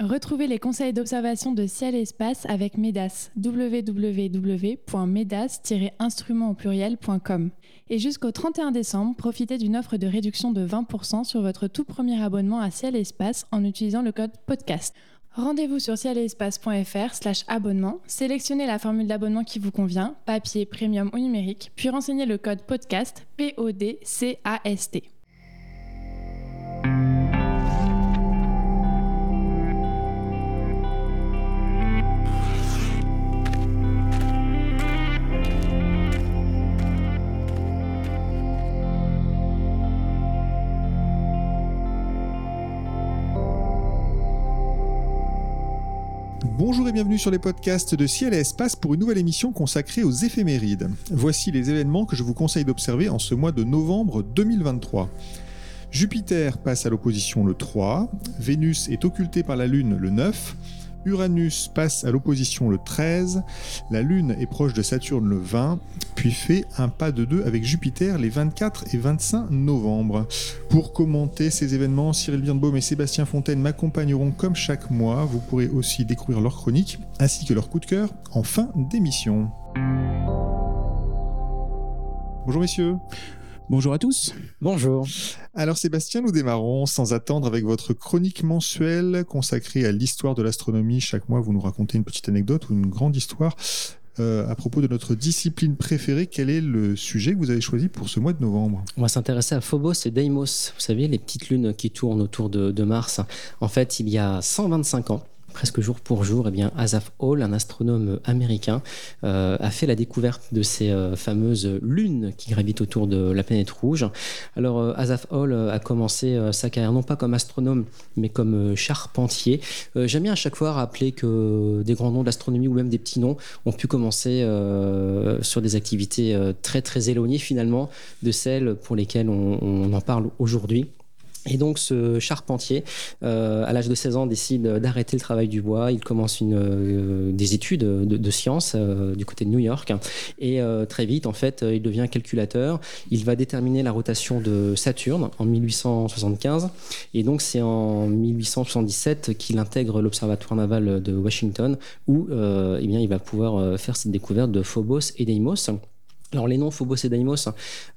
Retrouvez les conseils d'observation de ciel et espace avec MEDAS, www.medas-instrument au pluriel.com. Et jusqu'au 31 décembre, profitez d'une offre de réduction de 20% sur votre tout premier abonnement à ciel et espace en utilisant le code podcast. Rendez-vous sur cielespace.fr slash abonnement, sélectionnez la formule d'abonnement qui vous convient, papier, premium ou numérique, puis renseignez le code podcast, P-O-D-C-A-S-T. Bonjour et bienvenue sur les podcasts de Ciel et Espace pour une nouvelle émission consacrée aux éphémérides. Voici les événements que je vous conseille d'observer en ce mois de novembre 2023. Jupiter passe à l'opposition le 3, Vénus est occultée par la Lune le 9, Uranus passe à l'opposition le 13, la Lune est proche de Saturne le 20, puis fait un pas de deux avec Jupiter les 24 et 25 novembre. Pour commenter ces événements, Cyril Birnbaum et Sébastien Fontaine m'accompagneront comme chaque mois. Vous pourrez aussi découvrir leurs chroniques ainsi que leurs coups de cœur en fin d'émission. Bonjour messieurs. Bonjour à tous. Bonjour. Alors Sébastien, nous démarrons sans attendre avec votre chronique mensuelle consacrée à l'histoire de l'astronomie. Chaque mois, vous nous racontez une petite anecdote ou une grande histoire euh, à propos de notre discipline préférée. Quel est le sujet que vous avez choisi pour ce mois de novembre? On va s'intéresser à Phobos et Deimos. Vous savez, les petites lunes qui tournent autour de, de Mars. En fait, il y a 125 ans, presque jour pour jour, eh bien, Asaph Hall, un astronome américain, euh, a fait la découverte de ces euh, fameuses lunes qui gravitent autour de la planète rouge. Alors, euh, Hall a commencé sa carrière non pas comme astronome, mais comme charpentier. J'aime bien à chaque fois rappeler que des grands noms de l'astronomie ou même des petits noms ont pu commencer sur des activités très très éloignées finalement de celles pour lesquelles on en parle aujourd'hui. Et donc ce charpentier, euh, à l'âge de 16 ans, décide d'arrêter le travail du bois. Il commence euh, des études de, de sciences euh, du côté de New York. Et euh, très vite, en fait, il devient calculateur. Il va déterminer la rotation de Saturne en 1875. Et donc c'est en 1877 qu'il intègre l'Observatoire naval de Washington, où eh bien, il va pouvoir faire cette découverte de Phobos et Deimos. Alors les noms Phobos et Deimos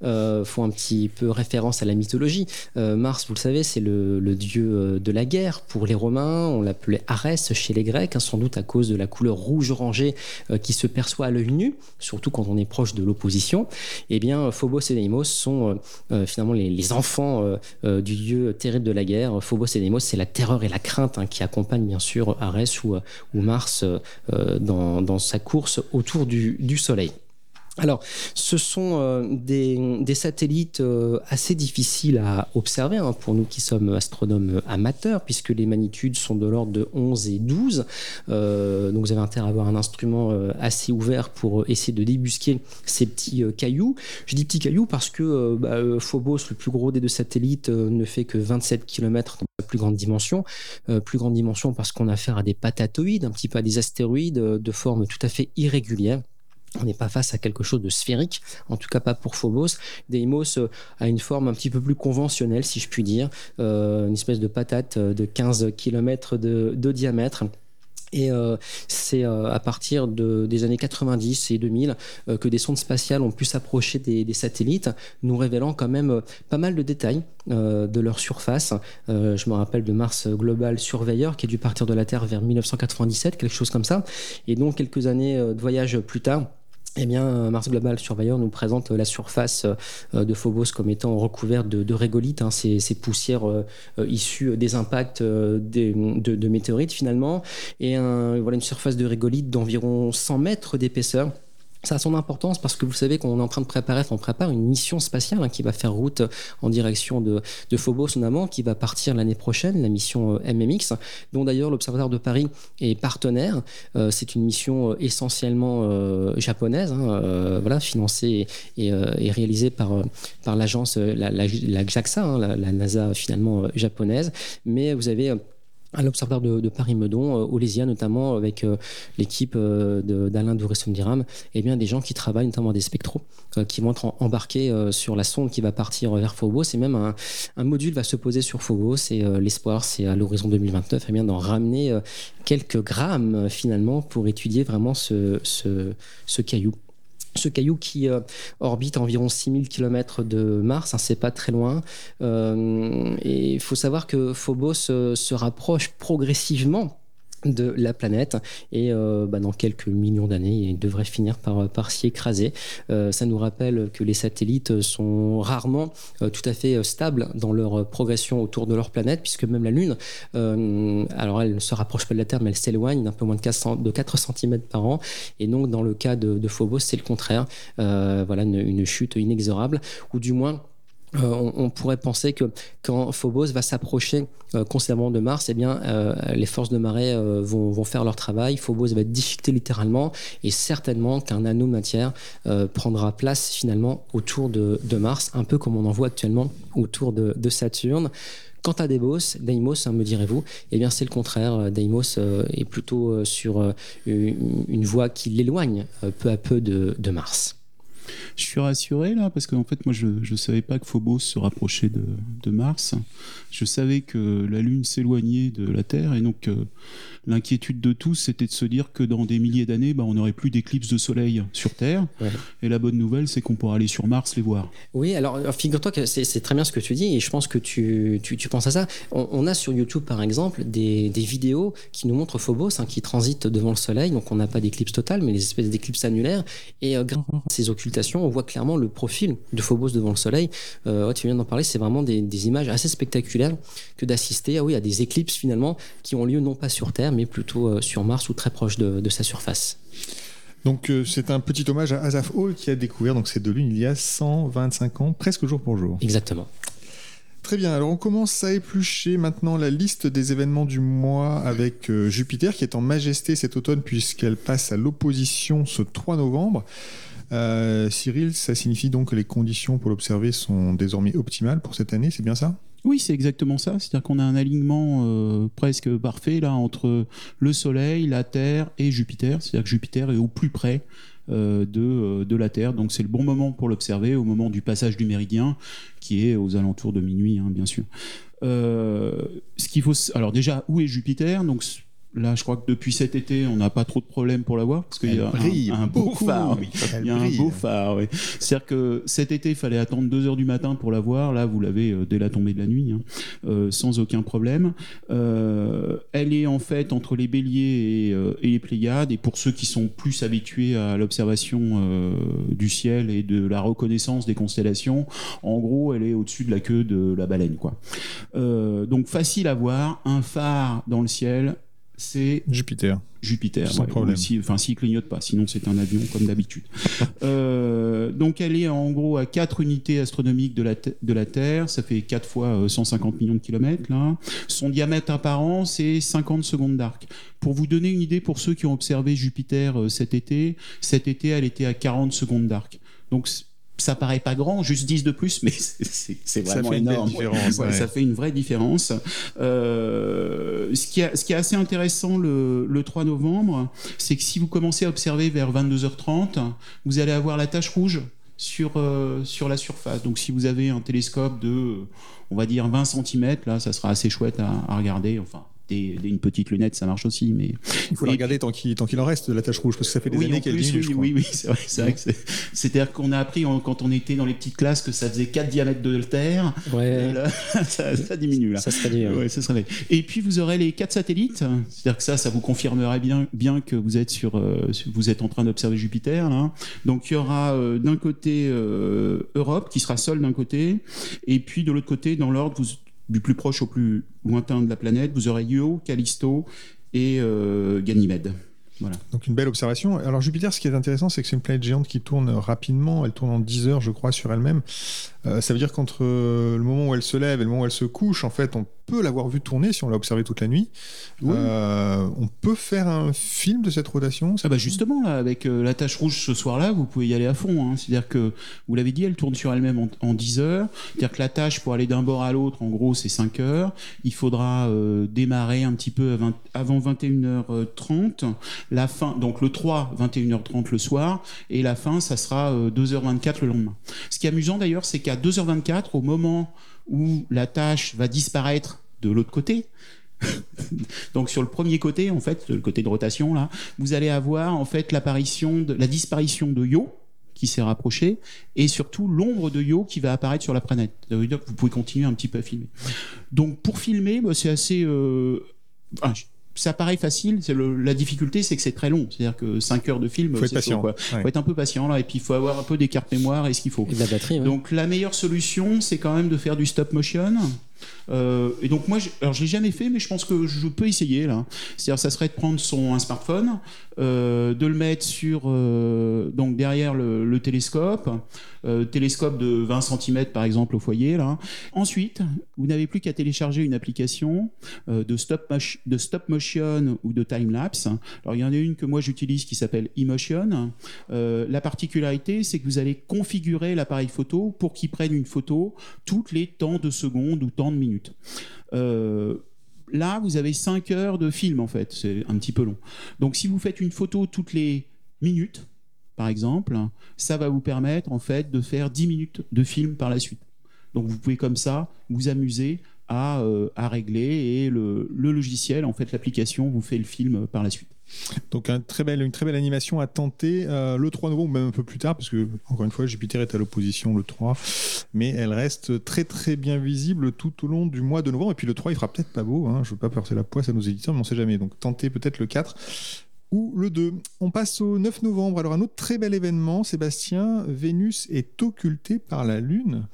euh, font un petit peu référence à la mythologie. Euh, Mars, vous le savez, c'est le, dieu euh, de la guerre pour les Romains. On l'appelait Arès chez les Grecs, hein, sans doute à cause de la couleur rouge orangée euh, qui se perçoit à l'œil nu, surtout quand on est proche de l'opposition. Eh bien, Phobos et Deimos sont finalement les, enfants du dieu terrible de la guerre. Phobos et Deimos, c'est la terreur et la crainte hein, qui accompagnent bien sûr Arès ou, Mars dans, sa course autour du Soleil. Alors, ce sont euh, des, satellites euh, assez difficiles à observer hein, pour nous qui sommes astronomes amateurs, puisque les magnitudes sont de l'ordre de 11 et 12. Euh, donc, vous avez intérêt à avoir un instrument euh, assez ouvert pour essayer de débusquer ces petits euh, cailloux. Je dis petits cailloux parce que euh, bah, Phobos, le plus gros des deux satellites, ne fait que 27 km dans la plus grande dimension. plus grande dimension parce qu'on a affaire à des patatoïdes, un petit peu à des astéroïdes de forme tout à fait irrégulière. On n'est pas face à quelque chose de sphérique, en tout cas pas pour Phobos. Deimos euh, a une forme un petit peu plus conventionnelle, si je puis dire, euh, une espèce de patate de 15 km de, diamètre. Et euh, c'est euh, à partir de, des années 90 et 2000 euh, que des sondes spatiales ont pu s'approcher des, des, satellites, nous révélant quand même euh, pas mal de détails euh, de leur surface. je me rappelle de Mars Global Surveyor qui a dû partir de la Terre vers 1997, quelque chose comme ça. Et donc quelques années de voyage plus tard, eh bien, Mars Global Surveyor nous présente la surface de Phobos comme étant recouverte de, de régolithes, hein, ces, poussières euh, issues des impacts euh, de, météorites finalement, et voilà une surface de régolithes d'environ 100 mètres d'épaisseur ça a son importance parce que vous savez qu'on est en train de préparer, on prépare une mission spatiale hein, qui va faire route en direction de, de Phobos notamment, qui va partir l'année prochaine, la mission euh, MMX, dont d'ailleurs l'Observatoire de Paris est partenaire. Euh, c'est une mission euh, essentiellement japonaise, hein, voilà, financée et, réalisée par, par l'agence, la, la, la, JAXA, hein, la, la, NASA finalement japonaise. Mais vous avez à l'Observatoire de, Paris-Meudon, au Lésia notamment, avec l'équipe d'Alain Douresson-Diram, et bien des gens qui travaillent notamment des spectros, qui vont être embarqués sur la sonde qui va partir vers Phobos, et même un, module va se poser sur Phobos, et l'espoir, c'est à l'horizon 2029, et bien d'en ramener quelques grammes finalement pour étudier vraiment ce caillou ce caillou qui euh, orbite environ 6000 km de Mars, hein, c'est pas très loin. Euh, et il faut savoir que Phobos euh, se rapproche progressivement de la planète et euh, bah, dans quelques millions d'années il devrait finir par, par s'y écraser. Euh, ça nous rappelle que les satellites sont rarement euh, tout à fait stables dans leur progression autour de leur planète puisque même la Lune, alors elle ne se rapproche pas de la Terre mais elle s'éloigne d'un peu moins de 4, de 4 cm par an et donc dans le cas de, Phobos c'est le contraire. voilà une chute inexorable ou du moins euh, on, pourrait penser que quand Phobos va s'approcher euh, de Mars, eh bien, euh, les forces de marée vont, faire leur travail. Phobos va être déchiqueté littéralement et certainement qu'un anneau de matière prendra place finalement autour de, Mars, un peu comme on en voit actuellement autour de, Saturne. Quant à Deimos, Deimos, hein, me direz-vous, eh bien c'est le contraire. Deimos est plutôt sur une, voie qui l'éloigne peu à peu de Mars. Je suis rassuré là parce qu'en fait moi je ne savais pas que Phobos se rapprochait de, de, Mars. Je savais que la Lune s'éloignait de la Terre et donc euh, l'inquiétude de tous, c'était de se dire que dans des milliers d'années, bah, on n'aurait plus d'éclipses de soleil sur Terre. Et la bonne nouvelle, c'est qu'on pourra aller sur Mars les voir. Oui, alors figure-toi que c'est très bien ce que tu dis, et je pense que tu, tu, tu penses à ça. On, a sur YouTube, par exemple, des, des vidéos qui nous montrent Phobos, hein, qui transite devant le Soleil. Donc on n'a pas d'éclipse totale, mais des espèces d'éclipses annulaires. Et euh, grâce à ces occultations, on voit clairement le profil de Phobos devant le Soleil. Euh, tu viens d'en parler, c'est vraiment des, des, images assez spectaculaires que d'assister ah oui, à des éclipses finalement qui ont lieu non pas sur Terre, mais plutôt euh, sur Mars ou très proche de, sa surface. Donc euh, c'est un petit hommage à Asaph Hall qui a découvert donc ces deux lunes il y a 125 ans, presque jour pour jour. Exactement. Très bien, alors on commence à éplucher maintenant la liste des événements du mois avec euh, Jupiter qui est en majesté cet automne puisqu'elle passe à l'opposition ce 3 novembre. Cyril, ça signifie donc que les conditions pour l'observer sont désormais optimales pour cette année, c'est bien ça? Oui, c'est exactement ça. C'est-à-dire qu'on a un alignement euh, presque parfait là entre le Soleil, la Terre et Jupiter. C'est-à-dire que Jupiter est au plus près euh, de, euh, de, la Terre. Donc c'est le bon moment pour l'observer au moment du passage du méridien, qui est aux alentours de minuit, hein, bien sûr. ce qu'il faut, alors déjà, où est Jupiter? Donc Là, je crois que depuis cet été, on n'a pas trop de problèmes pour la voir parce qu'il y a un, beau phare. Il y a un beau phare. C'est-à-dire que cet été, il fallait attendre 2 heures du matin pour la voir. Là, vous l'avez euh, dès la tombée de la nuit, hein, euh, sans aucun problème. Euh, elle est en fait entre les Béliers et, les Pléiades. Et pour ceux qui sont plus habitués à l'observation du ciel et de la reconnaissance des constellations, en gros, elle est au-dessus de la queue de la baleine, quoi. donc facile à voir, un phare dans le ciel c'est Jupiter. Jupiter, sans problème. enfin, s'il clignote pas, sinon c'est un avion comme d'habitude. Euh, donc elle est en gros à 4 unités astronomiques de la, de la Terre, ça fait 4 fois 150 euh, millions de kilomètres là. Son diamètre apparent c'est 50 secondes d'arc. Pour vous donner une idée, pour ceux qui ont observé Jupiter euh, cet été, cet été elle était à 40 secondes d'arc. Donc ça paraît pas grand, juste 10 de plus, mais c'est vraiment énorme. Ça fait une vraie différence. Euh, ce, qui ce, qui est assez intéressant le, le 3 novembre, c'est que si vous commencez à observer vers 22h30, vous allez avoir la tache rouge sur, euh, sur la surface. Donc si vous avez un télescope de, on va dire, 20 cm, là, ça sera assez chouette à, à regarder. Enfin, une petite lunette, ça marche aussi. Mais il faut la regarder tant qu'il tant qu'il en reste de la tache rouge parce que ça fait des années qu'elle diminue. Oui, oui, c'est vrai. C'est-à-dire qu'on a appris quand on était dans les petites classes que ça faisait 4 diamètres de terre. Ouais. ça, diminue là. Ça se réduit. Ouais, ça se Et puis vous aurez les quatre satellites. C'est-à-dire que ça, ça vous confirmerait bien, bien que vous êtes sur, euh, vous êtes en train d'observer Jupiter là. Donc il y aura euh, d'un côté euh, Europe qui sera seule d'un côté, et puis de l'autre côté, dans l'ordre, vous du plus proche au plus lointain de la planète, vous aurez Io, Callisto et euh, Ganymède. Voilà. Donc une belle observation. Alors Jupiter, ce qui est intéressant, c'est que c'est une planète géante qui tourne rapidement. Elle tourne en 10 heures, je crois, sur elle-même. Euh, ça veut dire qu'entre le moment où elle se lève et le moment où elle se couche, en fait, on peut l'avoir vu tourner si on l'a observé toute la nuit. Euh, on peut faire un film de cette rotation ah bah Justement, là, avec la tache rouge ce soir-là, vous pouvez y aller à fond. Hein. C'est-à-dire que, vous l'avez dit, elle tourne sur elle-même en, 10 heures. C'est-à-dire que la tâche pour aller d'un bord à l'autre, en gros, c'est 5 heures. Il faudra démarrer un petit peu avant 21h30. La fin, donc le 3, 21h30 le soir. Et la fin, ça sera 2h24 le lendemain. Ce qui est amusant d'ailleurs, c'est qu'à 2h24, au moment où la tâche va disparaître de l'autre côté, donc sur le premier côté, en fait, le côté de rotation là, vous allez avoir en fait l'apparition de la disparition de Yo qui s'est rapproché et surtout l'ombre de Yo qui va apparaître sur la planète. Ça veut dire que vous pouvez continuer un petit peu à filmer. Donc pour filmer, bah, c'est assez euh, ça paraît facile. C'est la difficulté, c'est que c'est très long. C'est-à-dire que 5 heures de film, faut être patient. Faut être un peu patient là, et puis il faut avoir un peu des cartes mémoire et ce qu'il faut. Et de la batterie. Donc la meilleure solution, c'est quand même de faire du stop motion. Euh, et donc moi, alors je l'ai jamais fait, mais je pense que je peux essayer là. C'est-à-dire, ça serait de prendre son un smartphone, euh, de le mettre sur euh, donc derrière le, télescope, télescope de 20 cm par exemple au foyer là. Ensuite, vous n'avez plus qu'à télécharger une application de stop de stop motion ou de time lapse. Alors il y en a une que moi j'utilise qui s'appelle Emotion. la particularité, c'est que vous allez configurer l'appareil photo pour qu'il prenne une photo toutes les temps de secondes ou temps minutes. Euh, là, vous avez 5 heures de film, en fait. C'est un petit peu long. Donc, si vous faites une photo toutes les minutes, par exemple, ça va vous permettre, en fait, de faire 10 minutes de film par la suite. Donc, vous pouvez comme ça vous amuser à, euh, à régler et le, le logiciel, en fait, l'application vous fait le film par la suite. Donc une très belle animation à tenter euh, le 3 novembre, même un peu plus tard, parce que encore une fois, Jupiter est à l'opposition le 3, mais elle reste très très bien visible tout au long du mois de novembre. Et puis le 3, il fera peut-être pas beau, hein, je veux pas porter la poisse à nos éditeurs, mais on sait jamais. Donc tentez peut-être le 4 ou le 2. On passe au 9 novembre. Alors un autre très bel événement, Sébastien, Vénus est occultée par la Lune.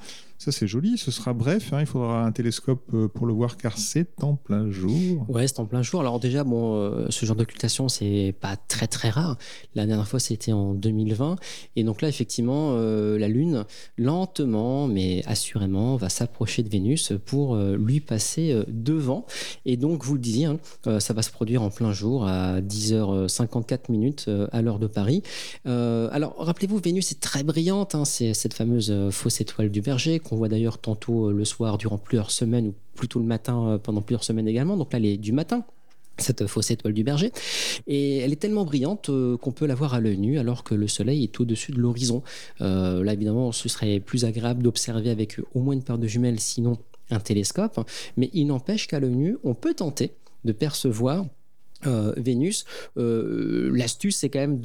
Ça, c'est joli. Ce sera bref. Hein. il faudra un télescope euh, pour le voir car c'est en plein jour. Ouais, c'est en plein jour. Alors, déjà, bon, euh, ce genre d'occultation, c'est pas très, très rare. La dernière fois, c'était en 2020. Et donc là, effectivement, euh, la Lune, lentement, mais assurément, va s'approcher de Vénus pour lui passer devant. Et donc, vous le disiez, hein, ça va se produire en plein jour à 10h54 minutes à l'heure de Paris. alors, rappelez-vous, Vénus est très brillante. Hein. c'est cette fameuse fausse étoile du Berger on voit d'ailleurs tantôt euh, le soir durant plusieurs semaines ou plutôt le matin euh, pendant plusieurs semaines également. Donc là, elle est du matin cette fausse étoile du berger. Et elle est tellement brillante euh, qu'on peut la voir à l'œil nu alors que le soleil est au-dessus de l'horizon. là, évidemment, ce serait plus agréable d'observer avec au moins une paire de jumelles, sinon un télescope. Mais il n'empêche qu'à l'œil nu, on peut tenter de percevoir euh, Vénus. Euh, l'astuce, c'est quand même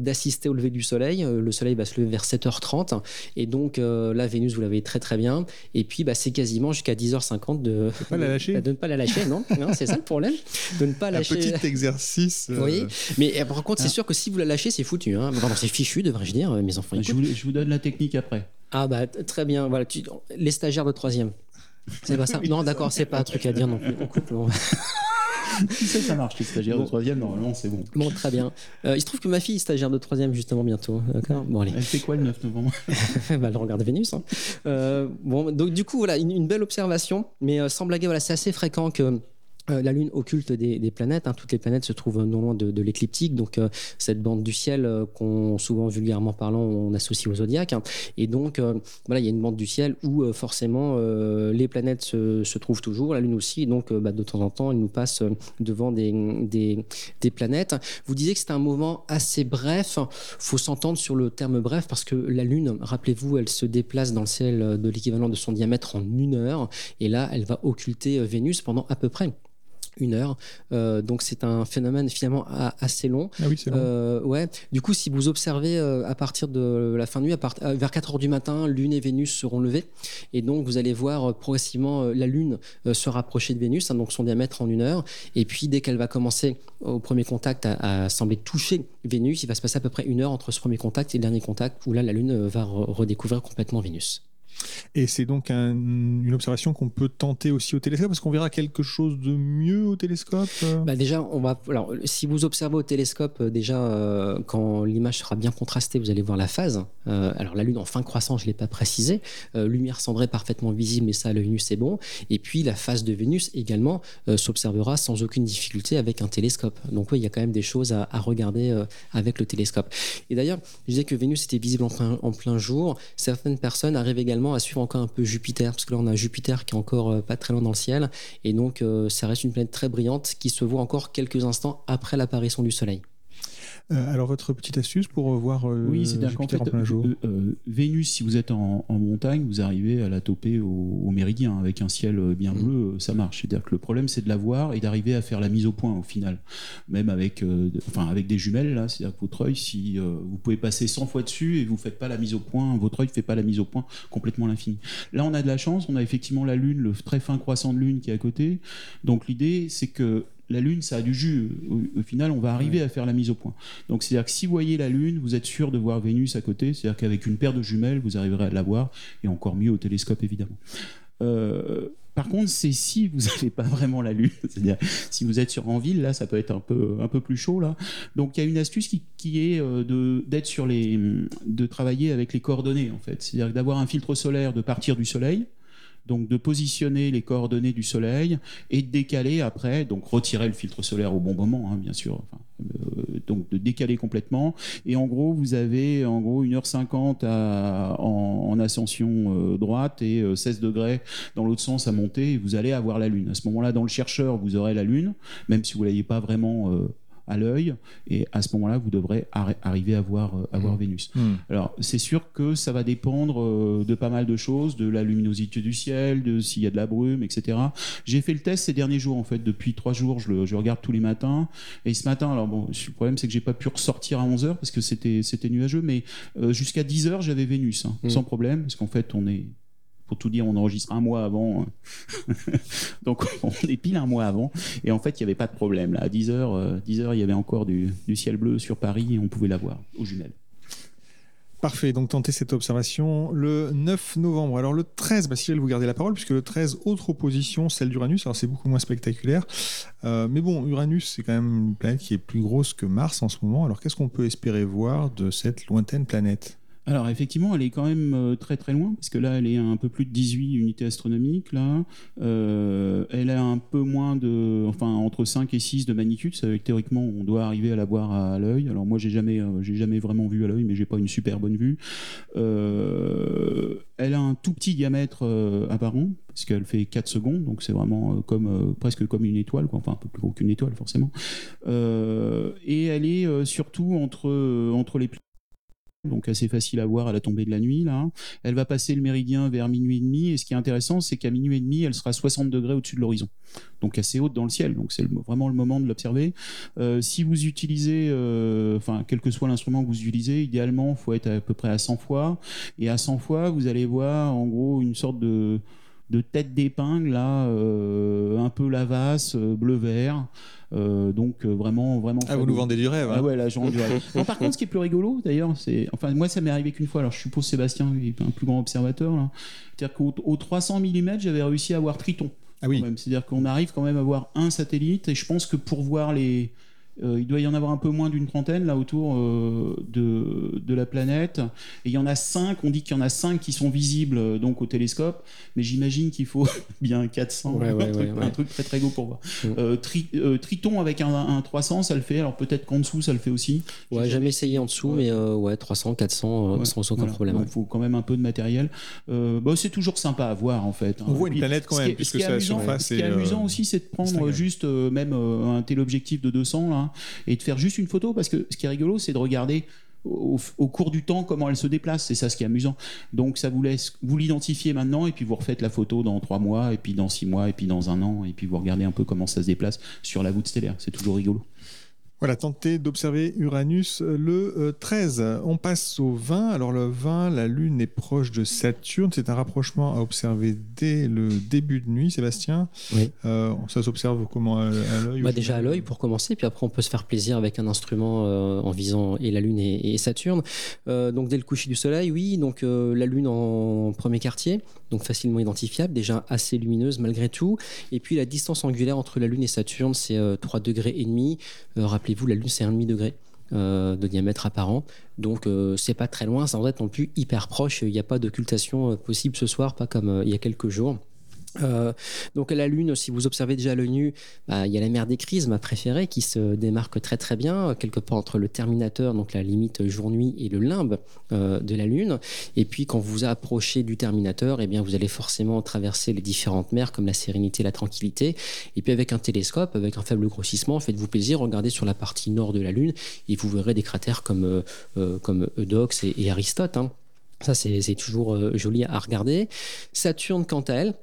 d'assister au lever du soleil. Euh, le soleil va se lever vers 7h30. Et donc, là, Vénus, vous l'avez très très bien. Et puis, bah, c'est quasiment jusqu'à 10h50 de, pas la lâcher. de, ne pas la lâcher. Non, non c'est ça le problème. De ne pas lâcher. Un petit exercice. Oui, mais par contre, c'est ah. sûr que si vous la lâchez, c'est foutu. Hein. c'est fichu, devrais-je dire, mes enfants. Je vous, je vous, donne la technique après. Ah, bah, très bien. Voilà, les stagiaires de troisième. C'est pas ça. Non, d'accord, c'est pas un truc à dire non plus. On coupe. ça, ça marche, les stagiaires de troisième, normalement, c'est bon. Bon, très bien. Euh, il se trouve que ma fille est stagiaire de troisième, justement, bientôt. D'accord bon, allez. Elle fait quoi le 9 novembre bah, Elle regarde Vénus. Hein. Euh, bon, donc, du coup, voilà, une, belle observation, mais euh, sans blaguer, voilà, c'est assez fréquent que euh, la Lune occulte des, planètes. Hein. Toutes les planètes se trouvent non loin de, l'écliptique, donc euh, cette bande du ciel euh, qu'on souvent vulgairement parlant on associe au zodiaque. Hein. Et donc voilà, il y a une bande du ciel où forcément les planètes se, trouvent toujours, la Lune aussi. donc bah, de temps en temps, elle nous passe devant des, des, planètes. Vous disiez que c'était un moment assez bref. Faut s'entendre sur le terme bref parce que la Lune, rappelez-vous, elle se déplace dans le ciel de l'équivalent de son diamètre en une heure. Et là, elle va occulter Vénus pendant à peu près une heure. Euh, donc c'est un phénomène finalement assez long. Ah oui, long. Euh, ouais. Du coup, si vous observez euh, à partir de la fin de nuit, à vers 4 heures du matin, Lune et Vénus seront levées. Et donc vous allez voir progressivement la Lune se rapprocher de Vénus, hein, donc son diamètre en une heure. Et puis dès qu'elle va commencer au premier contact à, sembler toucher Vénus, il va se passer à peu près une heure entre ce premier contact et le dernier contact où là la Lune va redécouvrir complètement Vénus. Et c'est donc un- une observation qu'on peut tenter aussi au télescope, parce qu'on verra quelque chose de mieux au télescope. euh? Bah déjà, on va. Alors, si vous observez au télescope, euh, déjà, euh, quand l'image sera bien contrastée, vous allez voir la phase. Alors, la Lune en fin croissance, je l'ai pas précisé. Lumière cendrée parfaitement visible, mais ça, à l'œil nu, c'est bon. Et puis, la phase de Vénus également s'observera sans aucune difficulté avec un télescope. Donc, oui, il y a quand même des choses à, regarder avec le télescope. Et d'ailleurs, je disais que Vénus était visible en plein jour. Certaines personnes arrivent également à suivre encore un peu Jupiter, parce que là, on a Jupiter qui est encore euh, pas très loin dans le ciel. Et donc, euh, ça reste une planète très brillante qui se voit encore quelques instants après l'apparition du Soleil. Euh, alors, votre petite astuce pour euh, voir euh, Oui, qu'en Jupiter fait, en plein jour euh, Vénus, si vous êtes en, en montagne, vous arrivez à la toper au, au méridien avec un ciel bien Mhm. bleu, ça marche. C'est-à-dire que le problème, c'est de la voir et d'arriver à faire la mise au point au final. Même avec, enfin, avec des jumelles, là, c'est-à-dire que votre œil, si vous pouvez passer 100 fois dessus et vous faites pas la mise au point, votre œil ne fait pas la mise au point complètement à l'infini. Là, on a de la chance, on a effectivement la Lune, le très fin croissant de Lune qui est à côté. Donc l'idée, c'est que la Lune, ça a du jus. Au, au final, on va arriver à faire la mise au point. Donc c'est-à-dire que si vous voyez la Lune, vous êtes sûr de voir Vénus à côté. C'est-à-dire qu'avec une paire de jumelles, vous arriverez à la voir, et encore mieux au télescope évidemment. Euh, par contre, c'est si vous n'avez pas vraiment la Lune, c'est-à-dire si vous êtes sur en ville, là, ça peut être un peu, un peu plus chaud là. Donc il y a une astuce qui, qui est euh, de d'être sur les, de travailler avec les coordonnées en fait, c'est-à-dire d'avoir un filtre solaire de partir du Soleil. Donc de positionner les coordonnées du Soleil et de décaler après, donc retirer le filtre solaire au bon moment, hein, bien sûr. Euh, donc de décaler complètement. Et en gros, vous avez en gros 1h50 à, en, en ascension euh, droite et euh, 16 degrés dans l'autre sens à monter. Et vous allez avoir la Lune. À ce moment-là, dans le chercheur, vous aurez la Lune, même si vous l'ayez pas vraiment euh, à l'œil. Et à ce moment-là, vous devrez arri- arriver à voir, euh, à voir Vénus. Hmm. Alors, c'est sûr que ça va dépendre euh, de pas mal de choses, de la luminosité du ciel, de s'il y a de la brume, etc. J'ai fait le test ces derniers jours, en fait. Depuis trois jours, je le, je le regarde tous les matins. Et ce matin, alors bon, le problème, c'est que j'ai pas pu ressortir à 11h parce que c'était, nuageux, mais euh, jusqu'à 10h, j'avais Vénus, hein, Mm. sans problème, parce qu'en fait, on est. Pour tout dire, on enregistre un mois avant. Donc, on est pile un mois avant. Et en fait, il n'y avait pas de problème. Là, à 10h, 10h il y avait encore du, du ciel bleu sur Paris et on pouvait la voir aux jumelles. Parfait, donc tentez cette observation le 9 novembre. Alors le 13, bah, Cyril, vous gardez la parole, puisque le 13, autre opposition, celle d'Uranus. Alors c'est beaucoup moins spectaculaire. Euh, mais bon, Uranus, c'est quand même une planète qui est plus grosse que Mars en ce moment. Alors qu'est-ce qu'on peut espérer voir de cette lointaine planète? Alors effectivement, elle est quand même euh, très très loin, parce que là, elle est un peu plus de 18 unités astronomiques. Là, Euh, elle a un peu moins de, enfin entre 5 et 6 de magnitude. Ça, théoriquement, on doit arriver à la voir à, l'œil. Alors moi, j'ai jamais, euh, jamais vraiment vu à l'œil, mais j'ai pas une super bonne vue. Elle a un tout petit diamètre apparent, parce qu'elle fait 4 secondes, donc c'est vraiment comme presque comme une étoile, quoi. enfin un peu plus gros qu'une étoile forcément. Et elle est surtout entre entre les donc assez facile à voir à la tombée de la nuit là. Elle va passer le méridien vers minuit et demi et ce qui est intéressant c'est qu'à minuit et demi elle sera 60 degrés au-dessus de l'horizon, donc assez haute dans le ciel, donc c'est vraiment le moment de l'observer. Euh, si vous utilisez, euh, enfin quel que soit l'instrument que vous utilisez, idéalement faut être à peu près à 100 fois et à 100 fois vous allez voir en gros une sorte de de tête d'épingle là, euh, un peu lavasse, euh, bleu vert, Euh, donc vraiment vraiment. Ah, vous nous vendez du rêve. Ah hein ouais, là, j'en dirais. Non, par contre, ce qui est plus rigolo, d'ailleurs, c'est. Enfin, moi, ça m'est arrivé qu'une fois. Alors, je suppose Sébastien est un plus grand observateur, là. C'est-à-dire qu'au au 300 mm, j'avais réussi à voir Triton. Ah oui. C'est-à-dire qu'on arrive quand même à voir un satellite, et je pense que pour voir les. Euh, il doit y en avoir un peu moins d'une trentaine là autour euh, de, de la planète. Et il y en a cinq, on dit qu'il y en a cinq qui sont visibles euh, donc au télescope, mais j'imagine qu'il faut bien 400, Ouais, ouais, un, truc, ouais, ouais. un truc très très gros pour voir. Mm. Euh, tri- euh, Triton avec un, un 300, ça le fait. Alors peut-être qu'en dessous, ça le fait aussi. Ouais, J'ai jamais essayé en dessous, Ouais. mais euh, ouais, 300, 400, euh, Ouais, sans aucun voilà. problème. Il faut quand même un peu de matériel. Euh, bah, c'est toujours sympa à voir en fait. hein. On voit une planète quand même, puisque ce qui est c'est la amusant- surface Ce qui est amusant aussi, c'est de prendre juste même un téléobjectif de 200 là et de faire juste une photo parce que ce qui est rigolo, c'est de regarder au, cours du temps comment elle se déplace. C'est ça ce qui est amusant. Donc ça vous laisse vous l'identifier maintenant et puis vous refaites la photo dans trois mois et puis dans six mois et puis dans un an et puis vous regardez un peu comment ça se déplace sur la voûte stellaire. C'est toujours rigolo. Voilà, tenter d'observer Uranus euh, le 13. Euh, On passe au 20. Alors le 20, la Lune est proche de Saturne. C'est un rapprochement à observer dès le début de nuit, Sébastien. Oui. Euh, ça s'observe comment à, l'œil Bah déjà à l'œil pour commencer, puis après on peut se faire plaisir avec un instrument euh, en visant et la Lune et, et Saturne. Euh, donc dès le coucher du Soleil, oui, donc la Lune en premier quartier, donc facilement identifiable, déjà assez lumineuse malgré tout. Et puis la distance angulaire entre la Lune et Saturne, c'est euh, 3 degrés et demi. Euh, Rappelez-vous, la Lune c'est 1,5 degré. euh, de diamètre apparent donc euh, c'est pas très loin sans être non plus hyper proche il n'y a pas d'occultation euh, possible ce soir pas comme euh, il y a quelques jours Euh, donc la Lune, si vous observez déjà l'œil nu, bah, il y a la mer des crises, ma préférée, qui se démarque très très bien, euh, quelque part entre le Terminateur, donc la limite jour-nuit, et le limbe euh, de la Lune. Et puis quand vous approchez du Terminateur, eh bien vous allez forcément traverser les différentes mers, comme la Sérénité, la Tranquillité. Et puis avec un télescope, avec un faible grossissement, faites-vous plaisir, regardez sur la partie nord de la Lune, et vous verrez des cratères comme, comme Eudoxe et, Aristote. hein. Ça, c'est toujours joli à regarder. Saturne, quant à elle,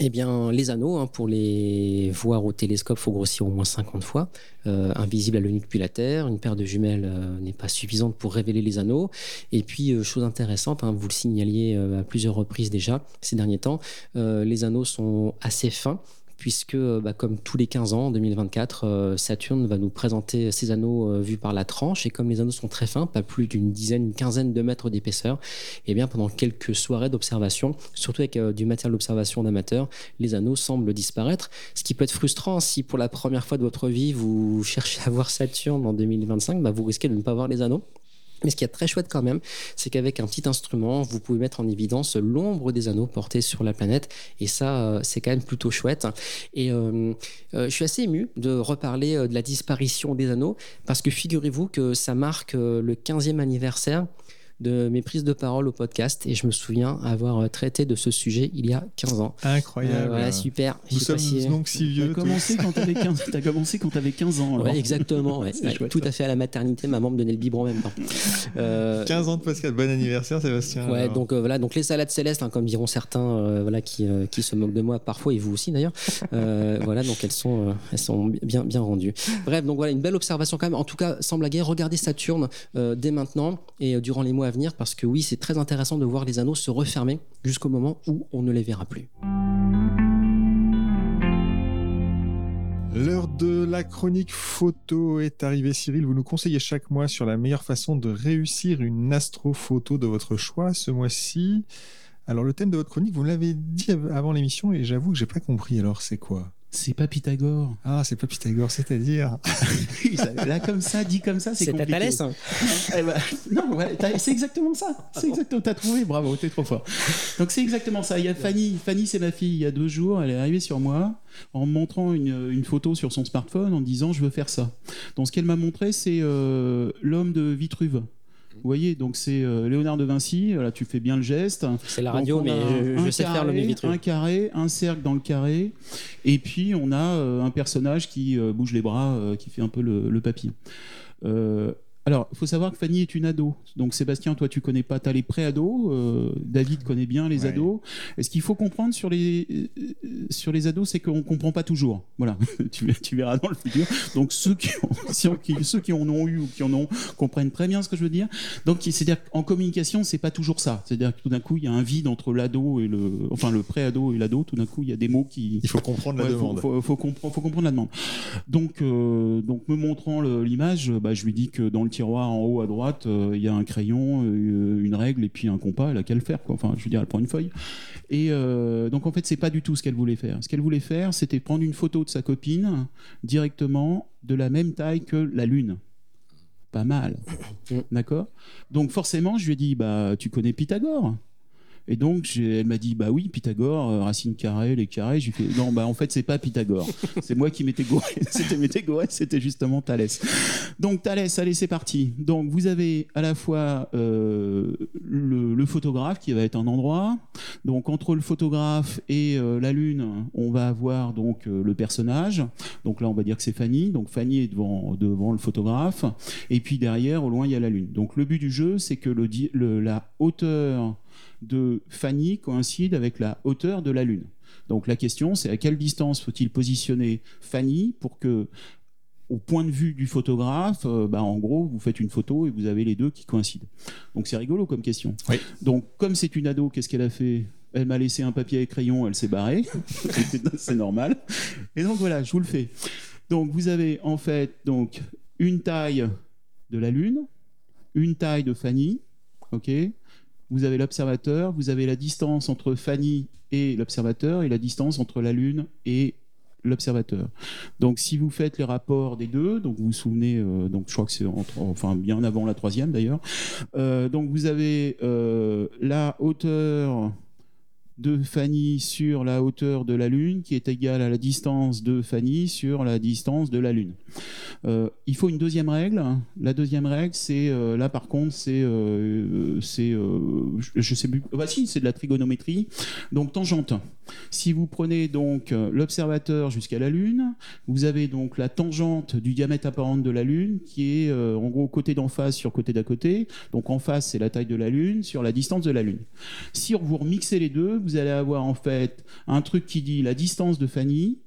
eh bien, les anneaux, hein, pour les voir au télescope, faut grossir au moins 50 fois. Euh, invisible à l'œil nu depuis la Terre, une paire de jumelles euh, n'est pas suffisante pour révéler les anneaux. Et puis, euh, chose intéressante, hein, vous le signaliez à plusieurs reprises déjà ces derniers temps, les anneaux sont assez fins puisque, euh, bah, comme tous les 15 ans, en 2024, euh, Saturne va nous présenter ses anneaux euh, vus par la tranche. Et comme les anneaux sont très fins, pas plus d'une dizaine, une quinzaine de mètres d'épaisseur, bien pendant quelques soirées d'observation, surtout avec du matériel d'observation d'amateur, les anneaux semblent disparaître. Ce qui peut être frustrant si pour la première fois de votre vie vous cherchez à voir Saturne en 2025, bah, vous risquez de ne pas voir les anneaux. Mais ce qui est très chouette quand même, c'est qu'avec un petit instrument, vous pouvez mettre en évidence l'ombre des anneaux portés sur la planète. Et ça, euh, c'est quand même plutôt chouette. Et euh, euh, je suis assez ému de reparler de la disparition des anneaux, parce que figurez-vous que ça marque le 15e anniversaire de mes prises de parole au podcast. Et je me souviens avoir euh, traité de ce sujet il y a 15 ans. Incroyable. Euh, voilà, super. Nous sommes si- donc si vieux. commencé quand t'avais 15, t'as commencé quand t'avais 15 ans. alors. Ouais, exactement. ouais. C'est Ouais, chouette, tout ça. à fait à la maternité. Maman me donnait le biberon en même temps. Euh, 15 ans de podcast. Bon anniversaire, Sébastien. Ouais, alors. donc euh, voilà, donc les salades célestes, hein, comme diront certains, euh, voilà, qui, euh, qui se moquent de moi parfois et vous aussi d'ailleurs. Euh, voilà, donc elles sont, euh, elles sont bien, bien rendues. Bref, donc voilà, une belle observation quand même. En tout cas, sans blaguer, regardez Saturne euh, dès maintenant et euh, durant les mois à parce que oui, c'est très intéressant de voir les anneaux se refermer jusqu'au moment où on ne les verra plus. L'heure de la chronique photo est arrivée. Cyril, vous nous conseillez chaque mois sur la meilleure façon de réussir une astrophoto de votre choix. Ce mois-ci, alors le thème de votre chronique, vous l'avez dit av- avant l'émission et j'avoue que j'ai pas compris. Alors c'est quoi? C'est pas Pythagore. Ah, c'est pas Pythagore, c'est-à-dire Là, comme ça, dit comme ça, c'est C'est compliqué. Thalès hein Eh ben, non, ouais, c'est exactement ça. C'est exactement. T'as trouvé, bravo, t'es trop fort. Donc c'est exactement ça. Il y a Fanny. Fanny, c'est ma fille. Il y a deux jours, elle est arrivée sur moi en me montrant une, une photo sur son smartphone en disant je veux faire ça. Donc ce qu'elle m'a montré, c'est euh, l'homme de Vitruve. Vous voyez, donc c'est euh, Léonard de Vinci. Voilà, tu fais bien le geste. C'est la radio, mais je, sais faire le. Un carré, un cercle dans le carré, et puis on a euh, un personnage qui euh, bouge les bras, qui fait un peu le, le papillon. Alors, il faut savoir que Fanny est une ado. Donc, Sébastien, toi, tu connais pas, t'as les pré-ados. euh, David connaît bien les Ouais. ados. Et ce qu'il faut comprendre sur les, euh, sur les ados, c'est qu'on comprend pas toujours. Voilà, tu, tu verras dans le futur. Donc, ceux qui, ont- si on- qui- ceux qui en ont eu ou qui en ont comprennent très bien ce que je veux dire. Donc, c'est-à-dire qu'en communication, c'est pas toujours ça. C'est-à-dire que tout d'un coup, il y a un vide entre l'ado et le, enfin, le pré-ado et l'ado. Tout d'un coup, il y a des mots qui, Il faut comprendre la demande. Faut, faut, faut comprendre, faut comprendre la demande. Donc, euh, donc me montrant l'image, bah, je lui dis que dans le tiroir en haut à droite, euh, il y a un crayon, euh, une règle et puis un compas. Elle a qu'à le faire. Quoi. Enfin, je veux dire, elle prend une feuille. Et euh, donc en fait, c'est pas du tout ce qu'elle voulait faire. Ce qu'elle voulait faire, c'était prendre une photo de sa copine directement de la même taille que la lune. Pas mal, d'accord? Donc forcément, je lui ai dit, bah, tu connais Pythagore? Et donc, elle m'a dit, bah oui, Pythagore, euh, racine carrée, les carrés. J'ai fait, non, bah en fait, c'est pas Pythagore. c'est moi qui m'étais gouré. C'était c'était justement Thalès. Donc, Thalès, allez, c'est parti. Donc, vous avez à la fois euh, le, le photographe qui va être un endroit. Donc, entre le photographe et euh, la Lune, on va avoir donc euh, le personnage. Donc là, on va dire que c'est Fanny. Donc, Fanny est devant, devant le photographe. Et puis derrière, au loin, il y a la Lune. Donc, le but du jeu, c'est que le, di- le- la hauteur de Fanny coïncide avec la hauteur de la Lune. Donc la question, c'est à quelle distance faut-il positionner Fanny pour que au point de vue du photographe, euh, bah, en gros, vous faites une photo et vous avez les deux qui coïncident. Donc c'est rigolo comme question. Oui. Donc comme c'est une ado, qu'est-ce qu'elle a fait? Elle m'a laissé un papier et crayon, elle s'est barrée. c'est normal. Et donc voilà, je vous le fais. Donc vous avez en fait donc une taille de la Lune, une taille de Fanny, ok? Vous avez l'observateur, vous avez la distance entre Fanny et l'observateur et la distance entre la Lune et l'observateur. Donc si vous faites les rapports des deux, donc vous vous souvenez, euh, donc je crois que c'est enfin bien avant la troisième d'ailleurs. Euh, donc vous avez euh, la hauteur de Fanny sur la hauteur de la Lune qui est égale à la distance de Fanny sur la distance de la Lune. Euh, il faut une deuxième règle. La deuxième règle, c'est euh, là par contre, c'est euh, c'est je, sais plus. Bah c'est de la trigonométrie. Donc tangente. Si vous prenez donc l'observateur jusqu'à la Lune, vous avez donc la tangente du diamètre apparent de la Lune qui est en gros côté d'en face sur côté d'à côté. Donc en face, c'est la taille de la Lune sur la distance de la Lune. Si vous remixez les deux, vous allez avoir en fait un truc qui dit la distance de Fanny,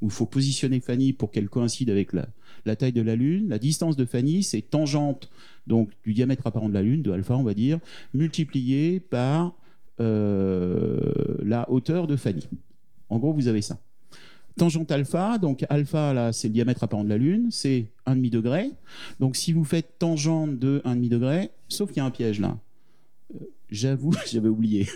où il faut positionner Fanny pour qu'elle coïncide avec la, taille de la Lune. La distance de Fanny, c'est tangente donc du diamètre apparent de la Lune, de alpha on va dire, multiplié par euh, la hauteur de Fanny. En gros, vous avez ça. Tangente alpha, donc alpha là c'est le diamètre apparent de la Lune, c'est 1,5 degré. Donc si vous faites tangente de 1,5 degré, sauf qu'il y a un piège là. Euh, J'avoue, j'avais oublié.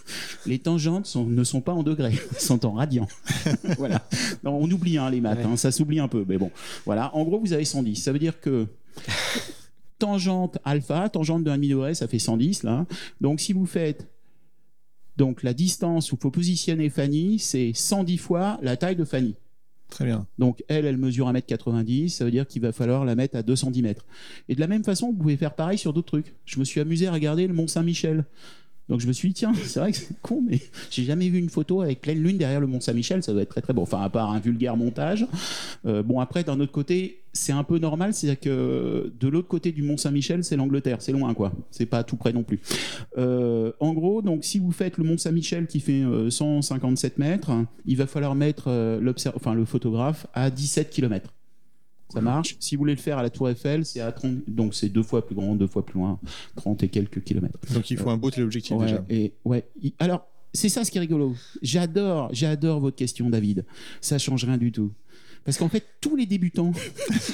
Les tangentes sont, ne sont pas en degrés, sont en radians. voilà. Non, on oublie hein, les maths, Ouais. hein, ça s'oublie un peu, mais bon. Voilà. En gros, vous avez 110. Ça veut dire que tangente alpha, tangente de 1,5 degré, ça fait 110 là. Donc si vous faites donc la distance où il faut positionner Fanny, c'est 110 fois la taille de Fanny. Très bien. Donc elle, elle mesure 1m90, ça veut dire qu'il va falloir la mettre à 2 cm. Et de la même façon, vous pouvez faire pareil sur d'autres trucs. Je me suis amusé à regarder le Mont Saint-Michel. Donc je me suis dit, tiens, c'est vrai que c'est con, mais j'ai jamais vu une photo avec pleine lune derrière le Mont Saint-Michel, ça doit être très très beau. Enfin, à part un vulgaire montage. Euh, bon, après, d'un autre côté, c'est un peu normal, c'est-à-dire que de l'autre côté du Mont Saint-Michel, c'est l'Angleterre, c'est loin, quoi. C'est pas tout près non plus. Euh, en gros, donc si vous faites le Mont Saint-Michel qui fait euh, 157 mètres, il va falloir mettre euh, enfin, le photographe à 17 km. Ça marche. Si vous voulez le faire à la Tour Eiffel, c'est à 30, donc c'est deux fois plus grand, deux fois plus loin, 30 et quelques kilomètres. Donc il faut un beau téléobjectif Ouais, déjà. et ouais. Alors, c'est ça ce qui est rigolo. J'adore, j'adore votre question, David. Ça change rien du tout. Parce qu'en fait, tous les débutants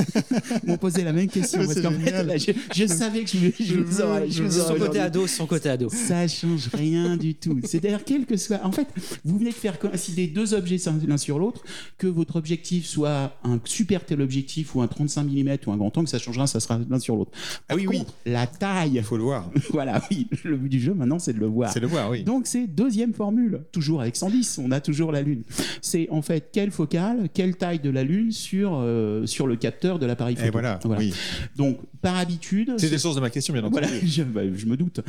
m'ont posé la même question. Parce qu'en fait, là, je, je savais que je, je, Je vous aurais- Son côté ado, son côté ado. Ça change rien du tout. C'est-à-dire, quel que soit. En fait, vous venez de faire coïncider deux objets l'un sur l'autre, que votre objectif soit un super téléobjectif ou un 35 mm ou un grand angle, ça changera, ça sera l'un sur l'autre. Ah oui, oui. La taille, Il faut le voir. voilà, oui, le but du jeu maintenant, c'est de le voir. C'est le voir, oui. Donc c'est deuxième formule, toujours avec 110, on a toujours la Lune. C'est en fait quelle focale, quelle taille de la Lune sur, euh, sur le capteur de l'appareil photo. Et voilà, oui. Donc par habitude... C'est la source de ma question, bien entendu. Voilà, je, bah, je me doute.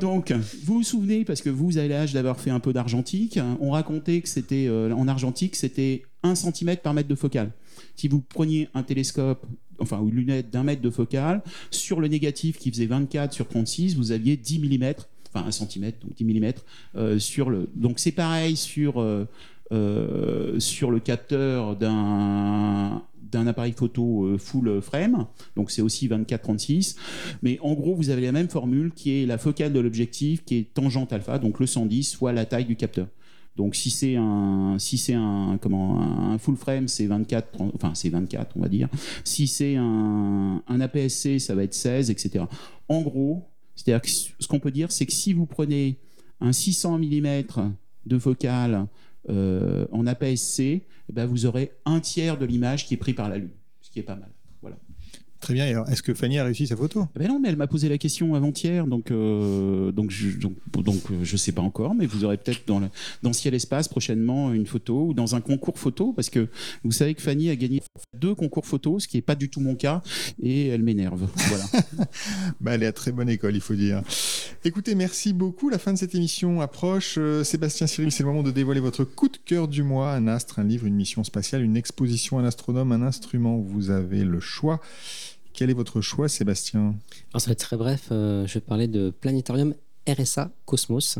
Donc, vous vous souvenez, parce que vous avez l'âge d'avoir fait un peu d'argentique, on racontait que c'était euh, en argentique, c'était 1 cm par mètre de focale. Si vous preniez un télescope, enfin, ou une lunette d'un mètre de focale, sur le négatif qui faisait 24 sur 36, vous aviez 10 mm, enfin 1 cm, donc 10 mm, euh, sur le. Donc, c'est pareil sur. euh, euh, sur le capteur d'un d'un appareil photo euh, full frame, donc c'est aussi 24-36, mais en gros vous avez la même formule qui est la focale de l'objectif qui est tangente alpha, donc le 110 fois la taille du capteur. Donc si c'est un si c'est un comment un full frame c'est 24 30 enfin c'est 24 on va dire. Si c'est un un APS-C ça va être 16 etc. En gros, c'est-à-dire ce qu'on peut dire c'est que si vous prenez un 600 mm de focale en APS-C, eh ben vous aurez un tiers de l'image qui est pris par la Lune, ce qui est pas mal. Très bien. Et alors, est-ce que Fanny a réussi sa photo? Ben non, mais elle m'a posé la question avant-hier, donc euh, donc je donc, donc euh, je sais pas encore, mais vous aurez peut-être dans dans Ciel Espace prochainement une photo ou dans un concours photo, parce que vous savez que Fanny a gagné deux concours photo, ce qui est pas du tout mon cas, et elle m'énerve. Voilà. Bah, elle est à très bonne école, il faut dire. Écoutez, merci beaucoup. La fin de cette émission approche. Euh, Sébastien Cyril, c'est le moment de dévoiler votre coup de cœur du mois. Un astre, un livre, une mission spatiale, une exposition, un astronome, un instrument. Vous avez le choix. Quel est votre choix, Sébastien ça va être très bref. euh, je vais parler de Planétarium RSA Cosmos,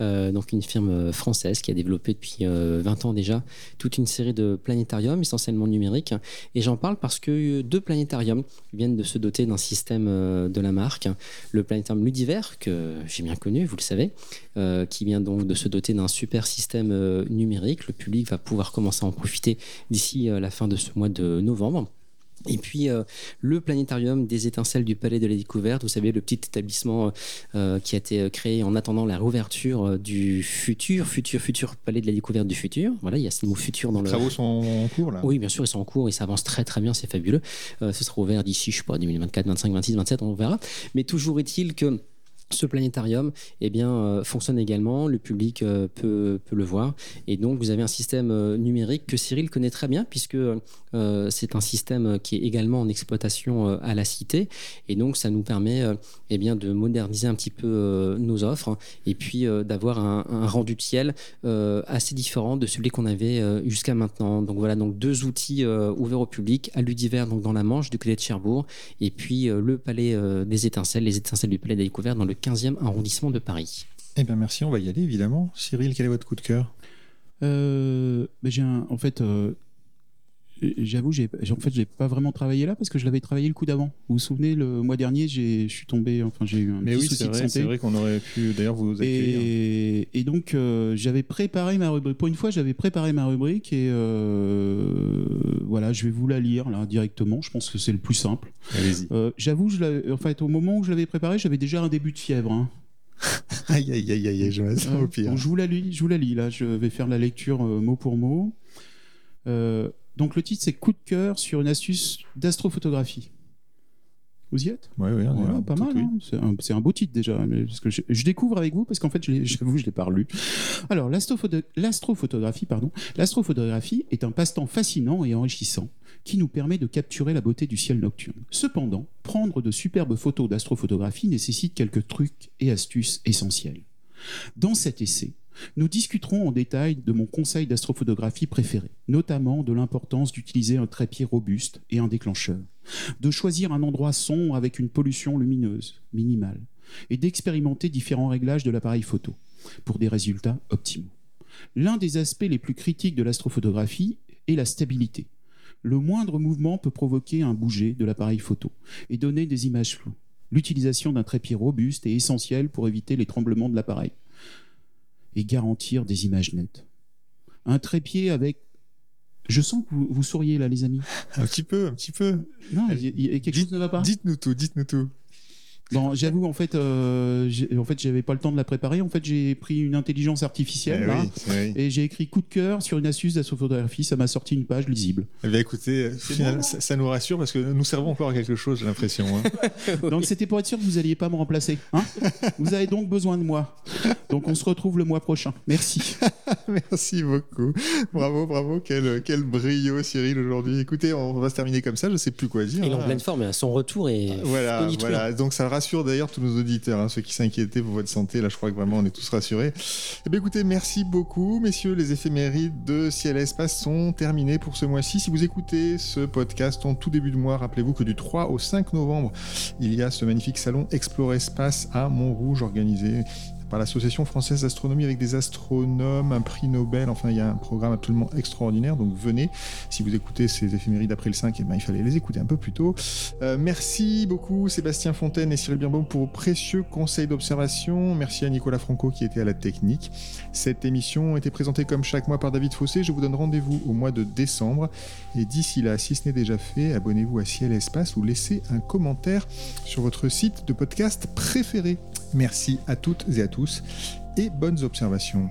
euh, donc une firme française qui a développé depuis 20 ans déjà toute une série de planétariums essentiellement numériques. Et j'en parle parce que deux planétariums viennent de se doter d'un système de la marque, le planétarium Ludiver que j'ai bien connu, vous le savez, qui vient donc de se doter d'un super système numérique. Le public va pouvoir commencer à en profiter d'ici la fin de ce mois de novembre. Et puis euh, le planétarium des étincelles du Palais de la Découverte, vous savez, le petit établissement euh, qui a été créé en attendant la réouverture euh, du futur, futur, futur Palais de la Découverte du futur. Voilà, il y a ce mot futur dans Les le. travaux sont en cours là Oui, bien sûr, ils sont en cours, ils s'avancent très très bien, c'est fabuleux. ce sera ouvert d'ici, je sais pas, 2024, 25, 26, 27, on verra. Mais toujours est-il que ce planétarium eh bien, euh, fonctionne également, le public euh, peut, peut, le voir. Et donc, vous avez un système euh, numérique que Cyril connaît très bien, puisque c'est un système qui est également en exploitation à la Cité. Et donc, ça nous permet eh bien, de moderniser un petit peu nos offres et puis d'avoir un, rendu de ciel assez différent de celui qu'on avait jusqu'à maintenant. Donc, voilà, donc deux outils ouverts au public, à Ludiver, donc dans la Manche, du côté de Cherbourg, et puis le Palais des Étincelles, les étincelles du Palais des Découvertes dans le 15e arrondissement de Paris. Eh bien merci, on va y aller évidemment. Cyril, quel est votre coup de cœur? Euh, ben, j'ai En fait, euh, j'avoue, j'ai en fait, j'ai pas vraiment travaillé là parce que je l'avais travaillé le coup d'avant. Vous vous souvenez, le mois dernier, je suis tombé, enfin j'ai eu un Mais petit oui, souci de vrai, santé. c'est vrai qu'on aurait pu d'ailleurs vous accueillir. Et, et donc, euh, j'avais préparé ma rubrique. Pour une fois, j'avais préparé ma rubrique et euh, voilà, je vais vous la lire là directement. Je pense que c'est le plus simple. Allez-y. Euh, J'avoue, je en fait, au moment où je l'avais préparé, j'avais déjà un début de fièvre. hein. Aïe aïe aïe aïe, je Euh, au pire. bon, je vous la lis, je vous la lis là. Je vais faire la lecture mot pour mot. Euh, donc le titre c'est coup de cœur sur une astuce d'astrophotographie. Vous y êtes? Ouais, ouais, là, pas mal. oui. hein. C'est un, beau titre déjà. mais parce que je, je découvre avec vous parce qu'en fait, j'avoue, je l'ai pas relu. Alors, l'astrophoto- l'astrophotographie, pardon, l'astrophotographie est un passe-temps fascinant et enrichissant qui nous permet de capturer la beauté du ciel nocturne. Cependant, prendre de superbes photos d'astrophotographie nécessite quelques trucs et astuces essentiels. Dans cet essai, nous discuterons en détail de mon conseil d'astrophotographie préféré, notamment de l'importance d'utiliser un trépied robuste et un déclencheur, de choisir un endroit sombre avec une pollution lumineuse minimale, et d'expérimenter différents réglages de l'appareil photo pour des résultats optimaux. L'un des aspects les plus critiques de l'astrophotographie est la stabilité. Le moindre mouvement peut provoquer un bouger de l'appareil photo et donner des images floues. L'utilisation d'un trépied robuste est essentielle pour éviter les tremblements de l'appareil et garantir des images nettes. Un trépied avec... Je sens que vous, vous souriez là, les amis. Un petit peu, un petit peu. Non, il y y quelque Dites- chose ne va pas Dites-nous tout, dites-nous tout. Bon, j'avoue, en fait, euh, en fait, j'avais pas le temps de la préparer. En fait, j'ai pris une intelligence artificielle Eh là, oui, c'est vrai. et j'ai écrit coup de cœur sur une astuce d'astrophotographie. Ça m'a sorti une page lisible. Eh bien, écoutez, finalement, bon, ça, ça nous rassure parce que nous servons encore à quelque chose, j'ai l'impression. hein. Donc, c'était pour être sûr que vous alliez pas me remplacer. hein vous avez donc besoin de moi. Donc, on se retrouve le mois prochain. Merci. Merci beaucoup. Bravo, bravo. Quel, quel brio, Cyril, aujourd'hui. Écoutez, on va se terminer comme ça. Je ne sais plus quoi dire. Il est en hein. pleine forme, son retour est Voilà, voilà. Donc ça rassure d'ailleurs tous nos auditeurs, hein, ceux qui s'inquiétaient pour votre santé. Là, je crois que vraiment on est tous rassurés. Eh bien, écoutez, merci beaucoup, messieurs. Les éphémérides de Ciel et Espace sont terminés pour ce mois-ci. Si vous écoutez ce podcast en tout début de mois, rappelez-vous que du 3 au 5 novembre, il y a ce magnifique salon Explore Espace à Montrouge organisé par l'Association française d'astronomie avec des astronomes, un prix Nobel, enfin il y a un programme absolument extraordinaire, donc venez, si vous écoutez ces éphémérides après le 5, eh ben, il fallait les écouter un peu plus tôt. Euh, merci beaucoup Sébastien Fontaine et Cyril Birbaum pour vos précieux conseils d'observation. Merci à Nicolas Franco qui était à la technique. Cette émission été présentée comme chaque mois par David Fossé. Je vous donne rendez-vous au mois de décembre. Et d'ici là, si ce n'est déjà fait, abonnez-vous à Ciel Espace ou laissez un commentaire sur votre site de podcast préféré. Merci à toutes et à tous et bonnes observations.